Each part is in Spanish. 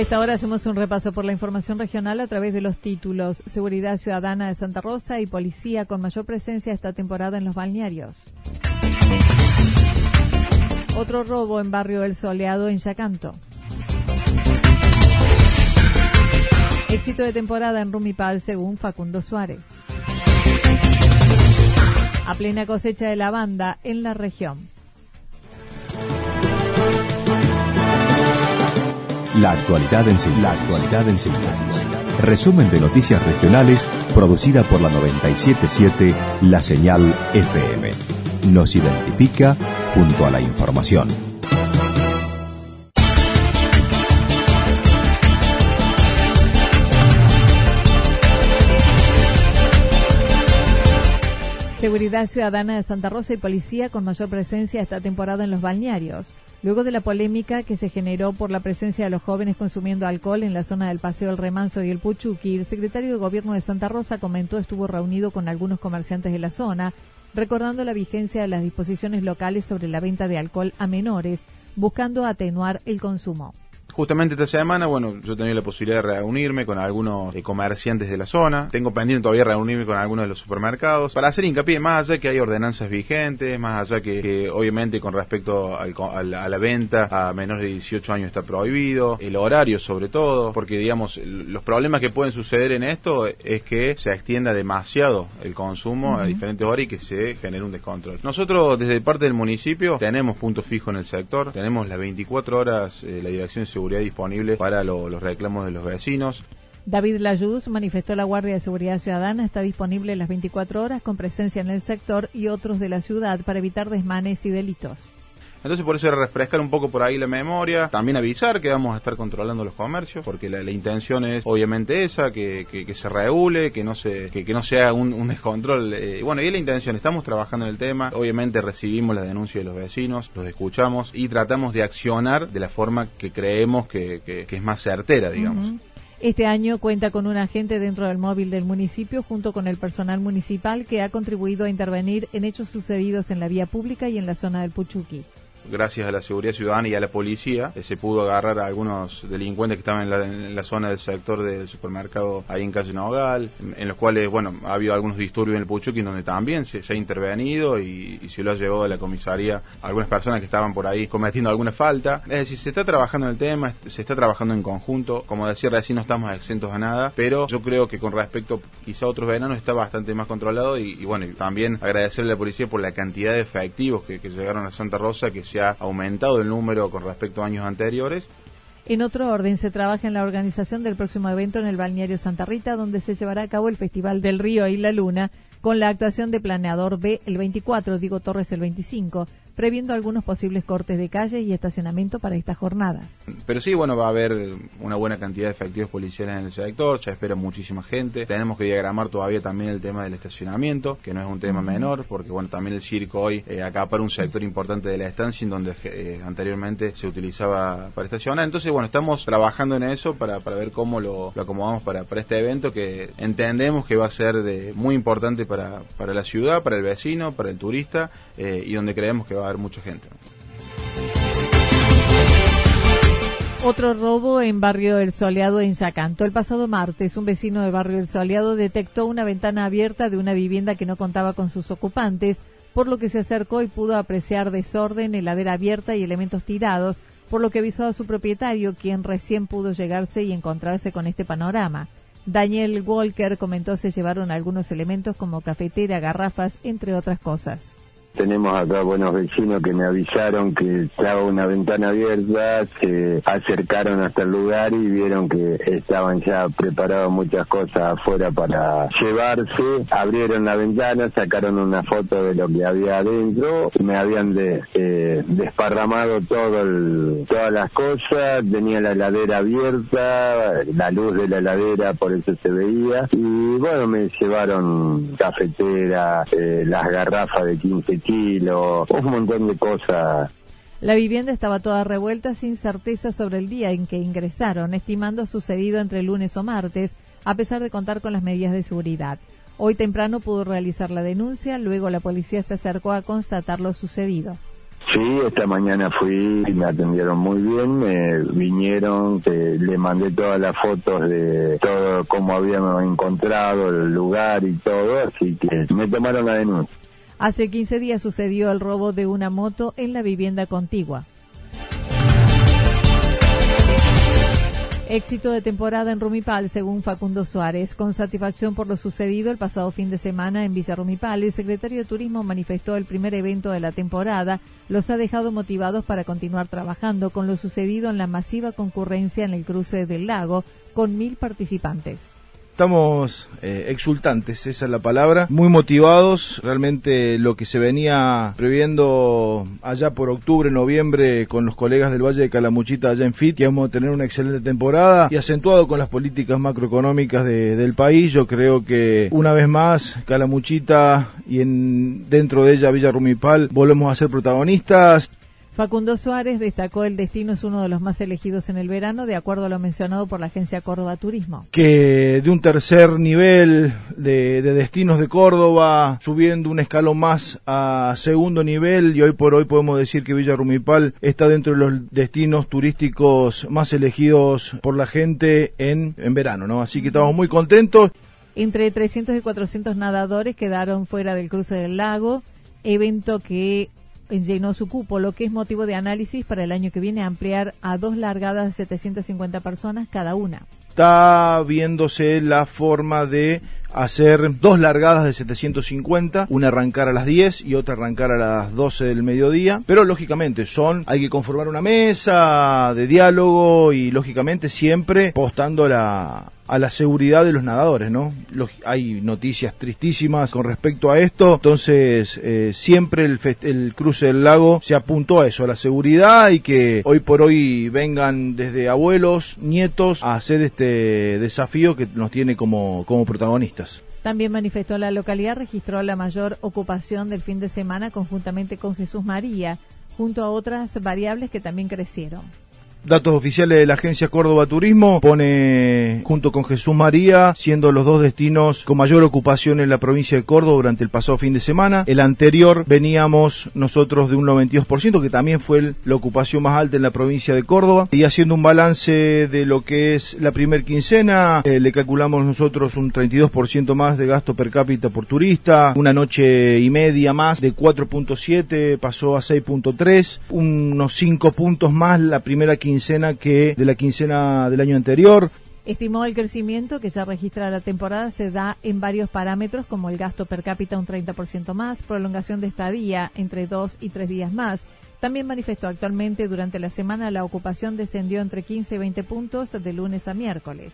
Escole. ahora hacemos un repaso por la información regional a través de los títulos Seguridad Ciudadana de Santa Rosa y Policía con mayor presencia esta temporada en los balnearios. Otro robo en Barrio El Soleado en Yacanto. Éxito de temporada en Rumipal según Facundo Suárez. A plena cosecha de lavanda en la región. La actualidad en síntesis. La Resumen de noticias regionales producida por la 977 La Señal FM. Nos identifica junto a la información. Seguridad Ciudadana de Santa Rosa y Policía con mayor presencia esta temporada en los balnearios. Luego de la polémica que se generó por la presencia de los jóvenes consumiendo alcohol en la zona del Paseo El Remanso y el Puchuqui, el secretario de Gobierno de Santa Rosa comentó estuvo reunido con algunos comerciantes de la zona, recordando la vigencia de las disposiciones locales sobre la venta de alcohol a menores, buscando atenuar el consumo. Justamente esta semana, bueno, yo tenía la posibilidad de reunirme con algunos eh, comerciantes de la zona. Tengo pendiente todavía reunirme con algunos de los supermercados para hacer hincapié más allá que hay ordenanzas vigentes, más allá que, obviamente con respecto al, a la venta a menores de 18 años está prohibido, el horario sobre todo, porque digamos, los problemas que pueden suceder en esto es que se extienda demasiado el consumo a diferentes horas y que se genere un descontrol. Nosotros desde parte del municipio tenemos puntos fijos en el sector, tenemos las 24 horas eh, la Dirección de Seguridad disponible para los reclamos de los vecinos. David Layuz manifestó la Guardia de Seguridad Ciudadana está disponible las 24 horas con presencia en el sector y otros de la ciudad para evitar desmanes y delitos. Entonces por eso refrescar un poco por ahí la memoria, también avisar que vamos a estar controlando los comercios, porque la, intención es obviamente esa, que, que, se regule, que no se que, no sea un, descontrol. Eh, bueno, y es la intención, estamos trabajando en el tema, obviamente recibimos la denuncia de los vecinos, los escuchamos y tratamos de accionar de la forma que creemos que, es más certera, digamos. Este año cuenta con un agente dentro del móvil del municipio junto con el personal municipal que ha contribuido a intervenir en hechos sucedidos en la vía pública y en la zona del Puchuqui gracias a la seguridad ciudadana y a la policía, eh, se pudo agarrar a algunos delincuentes que estaban en la, zona del sector del supermercado ahí en calle Nogal, en, los cuales, bueno, ha habido algunos disturbios en el Puchuqui donde también se, ha intervenido y, se lo ha llevado a la comisaría algunas personas que estaban por ahí cometiendo alguna falta. Es decir, se está trabajando en el tema, se está trabajando en conjunto. Como decía recién, no estamos exentos a nada, pero yo creo que con respecto quizá a otros veranos está bastante más controlado y, bueno, también agradecerle a la policía por la cantidad de efectivos que, que llegaron a Santa Rosa, que se ha aumentado el número con respecto a años anteriores. En otro orden, se trabaja en la organización del próximo evento en el balneario Santa Rita, donde se llevará a cabo el Festival del Río y la Luna, con la actuación de Planeador B el 24, Diego Torres el 25, previendo algunos posibles cortes de calle y estacionamiento para estas jornadas. Pero sí, bueno, va a haber una buena cantidad de efectivos policiales en el sector, ya espera muchísima gente. Tenemos que diagramar todavía también el tema del estacionamiento, que no es un tema menor, porque bueno, también el circo hoy eh, acapara un sector importante de la estancia en donde eh, anteriormente se utilizaba para estacionar. Entonces, bueno, estamos trabajando en eso para, para ver cómo lo, acomodamos para, para este evento que entendemos que va a ser de, muy importante para, para la ciudad, para el vecino, para el turista eh, y donde creemos que va a mucha gente. Otro robo en Barrio El Soleado en Yacanto. El pasado martes, un vecino de Barrio El Soleado detectó una ventana abierta de una vivienda que no contaba con sus ocupantes, por lo que se acercó y pudo apreciar desorden, heladera abierta y elementos tirados, por lo que avisó a su propietario, quien recién pudo llegarse y encontrarse con este panorama. Daniel Walker comentó se llevaron algunos elementos como cafetera, garrafas, entre otras cosas. Tenemos acá buenos vecinos que me avisaron que estaba una ventana abierta, se acercaron hasta el lugar y vieron que estaban ya preparadas muchas cosas afuera para llevarse. Abrieron la ventana, sacaron una foto de lo que había adentro, me habían eh, desparramado todo todas las cosas, tenía la heladera abierta, la luz de la heladera por eso se veía y bueno, me llevaron cafetera, eh, las garrafas de 15 un montón de cosas. La vivienda estaba toda revuelta sin certeza sobre el día en que ingresaron, estimando sucedido entre lunes o martes, a pesar de contar con las medidas de seguridad. Hoy temprano pudo realizar la denuncia, luego la policía se acercó a constatar lo sucedido. Sí, esta mañana fui y me atendieron muy bien, me vinieron, le mandé todas las fotos de todo cómo habíamos encontrado el lugar y todo, así que me tomaron la denuncia. Hace 15 días sucedió el robo de una moto en la vivienda contigua. Éxito de temporada en Rumipal, según Facundo Suárez. Con satisfacción por lo sucedido el pasado fin de semana en Villa Rumipal, el secretario de Turismo manifestó el primer evento de la temporada. Los ha dejado motivados para continuar trabajando con lo sucedido en la masiva concurrencia en el cruce del lago, con mil participantes estamos eh, exultantes, esa es la palabra, muy motivados, realmente lo que se venía previendo allá por octubre, noviembre con los colegas del Valle de Calamuchita allá en FIT, que vamos a tener una excelente temporada y acentuado con las políticas macroeconómicas del país, yo creo que una vez más Calamuchita y en, dentro de ella Villa Rumipal volvemos a ser protagonistas. Facundo Suárez destacó el destino es uno de los más elegidos en el verano, de acuerdo a lo mencionado por la agencia Córdoba Turismo. Que de un tercer nivel de, destinos de Córdoba, subiendo un escalón más a segundo nivel, y hoy por hoy podemos decir que Villa Rumipal está dentro de los destinos turísticos más elegidos por la gente en, en verano, ¿no? Así que estamos muy contentos. Entre 300 y 400 nadadores quedaron fuera del cruce del lago, evento que llenó su cupo, lo que es motivo de análisis para el año que viene ampliar a dos largadas de 750 personas cada una. Está viéndose la forma de hacer dos largadas de 750, una arrancar a las 10 y otra arrancar a las 12 del mediodía, pero lógicamente son, hay que conformar una mesa de diálogo y lógicamente siempre apostando a la, a la seguridad de los nadadores, ¿no? hay noticias tristísimas con respecto a esto, entonces eh, siempre el, el cruce del lago se apuntó a eso, a la seguridad y que hoy por hoy vengan desde abuelos, nietos a hacer este desafío que nos tiene como, como protagonistas. También manifestó la localidad registró la mayor ocupación del fin de semana conjuntamente con Jesús María, junto a otras variables que también crecieron datos oficiales de la agencia Córdoba Turismo, pone junto con Jesús María, siendo los dos destinos con mayor ocupación en la provincia de Córdoba durante el pasado fin de semana. El anterior veníamos nosotros de un 92%, que también fue la ocupación más alta en la provincia de Córdoba. Y haciendo un balance de lo que es la primer quincena, eh, le calculamos nosotros un 32% más de gasto per cápita por turista, una noche y media más de 4.7 pasó a 6.3, unos 5 puntos más la primera quincena quincena que de la quincena del año anterior. Estimó el crecimiento que ya registra la temporada se da en varios parámetros como el gasto per cápita un 30% más, prolongación de estadía entre dos y tres días más. También manifestó actualmente durante la semana la ocupación descendió entre 15 y 20 puntos de lunes a miércoles.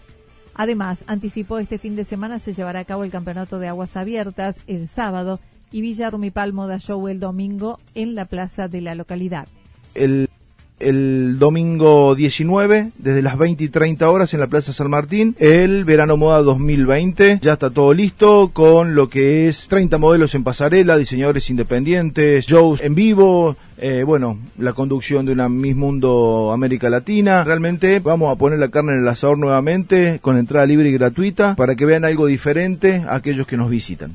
Además, anticipó este fin de semana se llevará a cabo el Campeonato de Aguas Abiertas el sábado y Villa Rumipal Moda Show el domingo en la plaza de la localidad. El el domingo 19, desde las 20 y 30 horas en la Plaza San Martín, el Verano Moda 2020. Ya está todo listo con lo que es 30 modelos en pasarela, diseñadores independientes, shows en vivo, eh, bueno, la conducción de una Miss Mundo América Latina. Realmente vamos a poner la carne en el asador nuevamente con entrada libre y gratuita para que vean algo diferente a aquellos que nos visitan.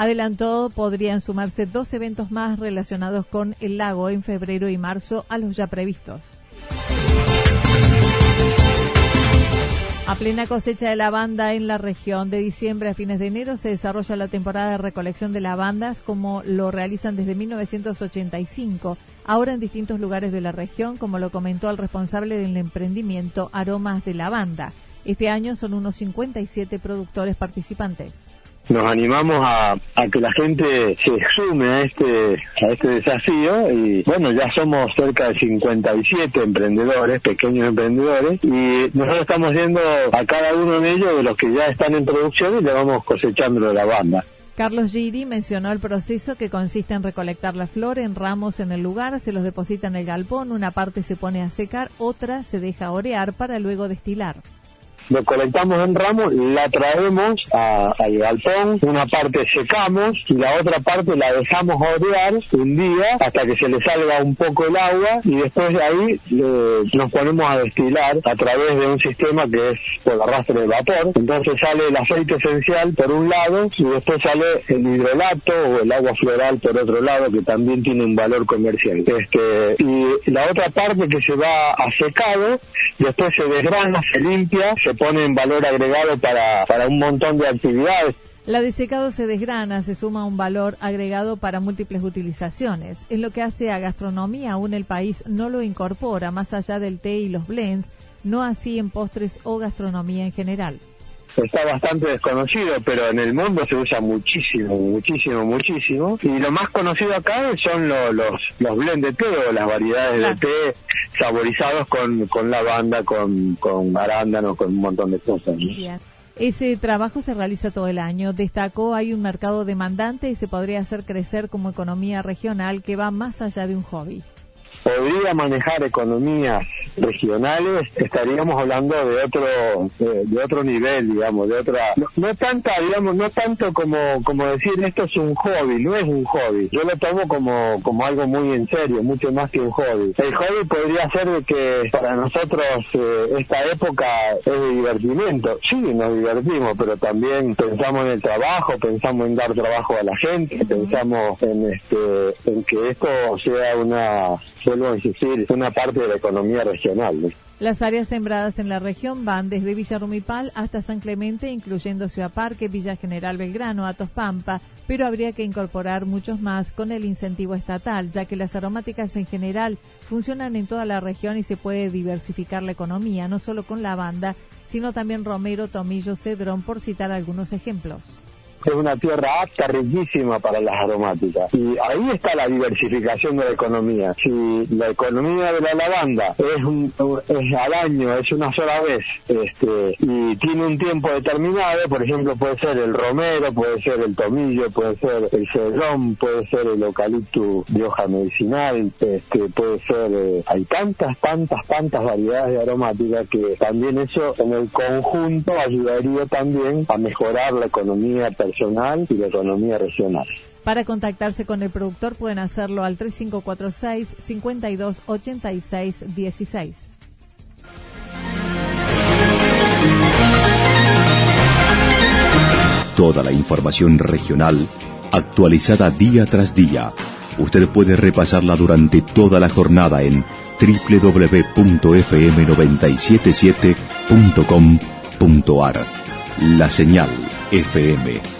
Adelantó, podrían sumarse dos eventos más relacionados con el lago en febrero y marzo a los ya previstos. A plena cosecha de lavanda en la región, de diciembre a fines de enero se desarrolla la temporada de recolección de lavandas como lo realizan desde 1985, ahora en distintos lugares de la región, como lo comentó el responsable del emprendimiento Aromas de Lavanda. Este año son unos 57 productores participantes nos animamos a, que la gente se sume a este a este desafío y bueno ya somos cerca de 57 emprendedores pequeños emprendedores y nosotros estamos yendo a cada uno de ellos de los que ya están en producción y le vamos cosechando de la banda. Carlos Giri mencionó el proceso que consiste en recolectar la flor en ramos en el lugar, se los deposita en el galpón, una parte se pone a secar, otra se deja orear para luego destilar lo colectamos en ramos, la traemos al galpón, una parte secamos y la otra parte la dejamos orear un día hasta que se le salga un poco el agua y después de ahí nos ponemos a destilar a través de un sistema que es por arrastre de vapor. Entonces sale el aceite esencial por un lado y después sale el hidrolato o el agua floral por otro lado que también tiene un valor comercial. Este, y la otra parte que se va a secado, después se desgrana, se limpia, se pone en valor agregado para, para un montón de actividades. La de secado se desgrana, se suma un valor agregado para múltiples utilizaciones. Es lo que hace a gastronomía, aún el país no lo incorpora más allá del té y los blends, no así en postres o gastronomía en general está bastante desconocido, pero en el mundo se usa muchísimo, muchísimo, muchísimo. Y lo más conocido acá son los, los blend de té o las variedades de té saborizados con, con lavanda, con, con arándano, con un montón de cosas. Ese trabajo se realiza todo el año. Destacó, hay un mercado demandante y se podría hacer crecer como economía regional que va más allá de un hobby podría manejar economías regionales, estaríamos hablando de otro de, otro nivel, digamos, de otra no, tanta, digamos, no tanto como como decir esto es un hobby, no es un hobby. Yo lo tomo como como algo muy en serio, mucho más que un hobby. El hobby podría ser de que para nosotros eh, esta época es de divertimiento. Sí, nos divertimos, pero también pensamos en el trabajo, pensamos en dar trabajo a la gente, pensamos en este en que esto sea una vuelvo a insistir, una parte de la economía regional. Las áreas sembradas en la región van desde Villa Rumipal hasta San Clemente, incluyendo Ciudad Parque, Villa General Belgrano, Atos Pampa, pero habría que incorporar muchos más con el incentivo estatal, ya que las aromáticas en general funcionan en toda la región y se puede diversificar la economía, no solo con lavanda, sino también romero, tomillo, cedrón, por citar algunos ejemplos es una tierra apta, riquísima para las aromáticas. Y ahí está la diversificación de la economía. Si la economía de la lavanda es, un, es al año, es una sola vez, este, y tiene un tiempo determinado, por ejemplo, puede ser el romero, puede ser el tomillo, puede ser el cedrón, puede ser el eucalipto de hoja medicinal, este, puede ser, eh, hay tantas, tantas, tantas variedades de aromáticas que también eso en el conjunto ayudaría también a mejorar la economía y la economía regional. Para contactarse con el productor pueden hacerlo al 3546 5286 16. Toda la información regional actualizada día tras día. Usted puede repasarla durante toda la jornada en www.fm977.com.ar. La señal FM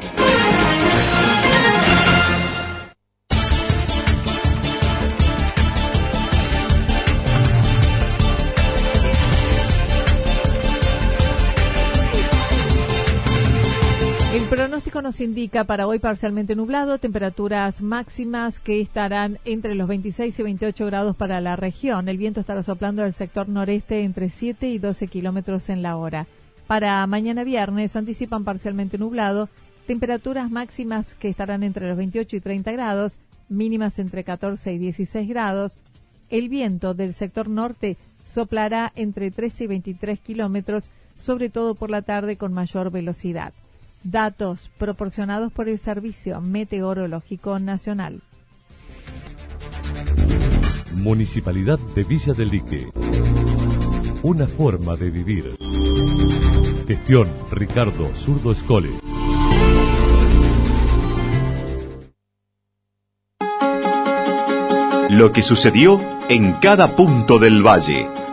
Indica para hoy parcialmente nublado, temperaturas máximas que estarán entre los 26 y 28 grados para la región. El viento estará soplando del sector noreste entre 7 y 12 kilómetros en la hora. Para mañana viernes anticipan parcialmente nublado, temperaturas máximas que estarán entre los 28 y 30 grados, mínimas entre 14 y 16 grados. El viento del sector norte soplará entre 13 y 23 kilómetros, sobre todo por la tarde con mayor velocidad. Datos proporcionados por el Servicio Meteorológico Nacional. Municipalidad de Villa del Lique. Una forma de vivir. Gestión Ricardo Zurdo Escole. Lo que sucedió en cada punto del valle.